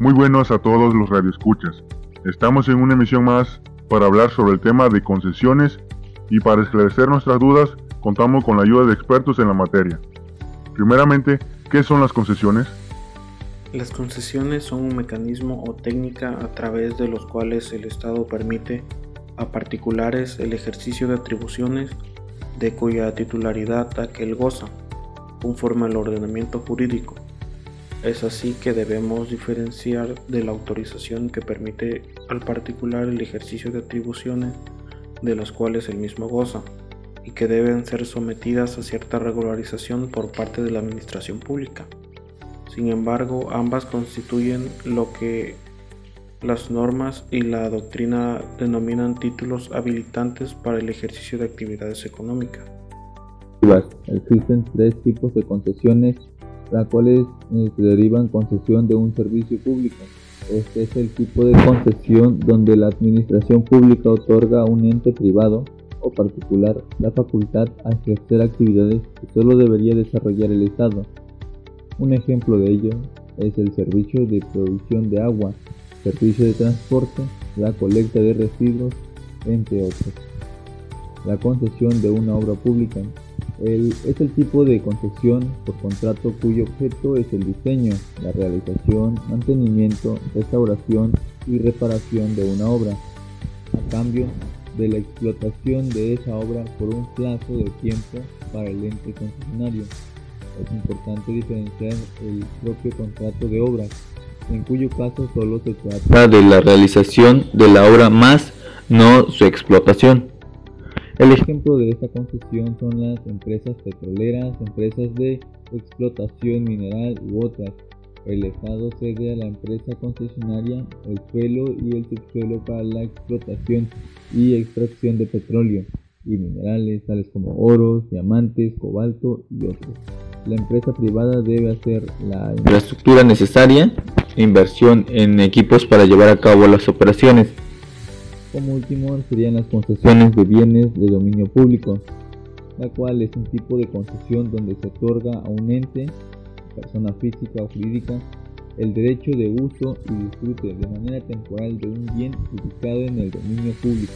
Muy buenos a todos los radioescuchas. Estamos en una emisión más para hablar sobre el tema de concesiones y para esclarecer nuestras dudas contamos con la ayuda de expertos en la materia. Primeramente, ¿qué son las concesiones? Las concesiones son un mecanismo o técnica a través de los cuales el Estado permite a particulares el ejercicio de atribuciones de cuya titularidad aquel goza, conforme al ordenamiento jurídico es así que debemos diferenciar de la autorización que permite al particular el ejercicio de atribuciones de las cuales el mismo goza y que deben ser sometidas a cierta regularización por parte de la administración pública. Sin embargo, ambas constituyen lo que las normas y la doctrina denominan títulos habilitantes para el ejercicio de actividades económicas. Existen tres tipos de concesiones las cuales eh, derivan concesión de un servicio público. Este es el tipo de concesión donde la administración pública otorga a un ente privado o particular la facultad a ejercer actividades que solo debería desarrollar el Estado. Un ejemplo de ello es el servicio de provisión de agua, servicio de transporte, la colecta de residuos, entre otros. La concesión de una obra pública es el tipo de concesión por contrato cuyo objeto es el diseño, la realización, mantenimiento, restauración y reparación de una obra, a cambio de la explotación de esa obra por un plazo de tiempo para el ente concesionario. Es importante diferenciar el propio contrato de obra, en cuyo caso solo se trata de la realización de la obra más no su explotación. El ejemplo de esta concesión son las empresas petroleras, empresas de explotación mineral u otras. El Estado cede a la empresa concesionaria el suelo y el subsuelo para la explotación y extracción de petróleo y minerales tales como oro, diamantes, cobalto y otros. La empresa privada debe hacer la infraestructura necesaria, inversión en equipos para llevar a cabo las operaciones como último serían las concesiones de bienes de dominio público, la cual es un tipo de concesión donde se otorga a un ente, persona física o jurídica, el derecho de uso y disfrute de manera temporal de un bien ubicado en el dominio público.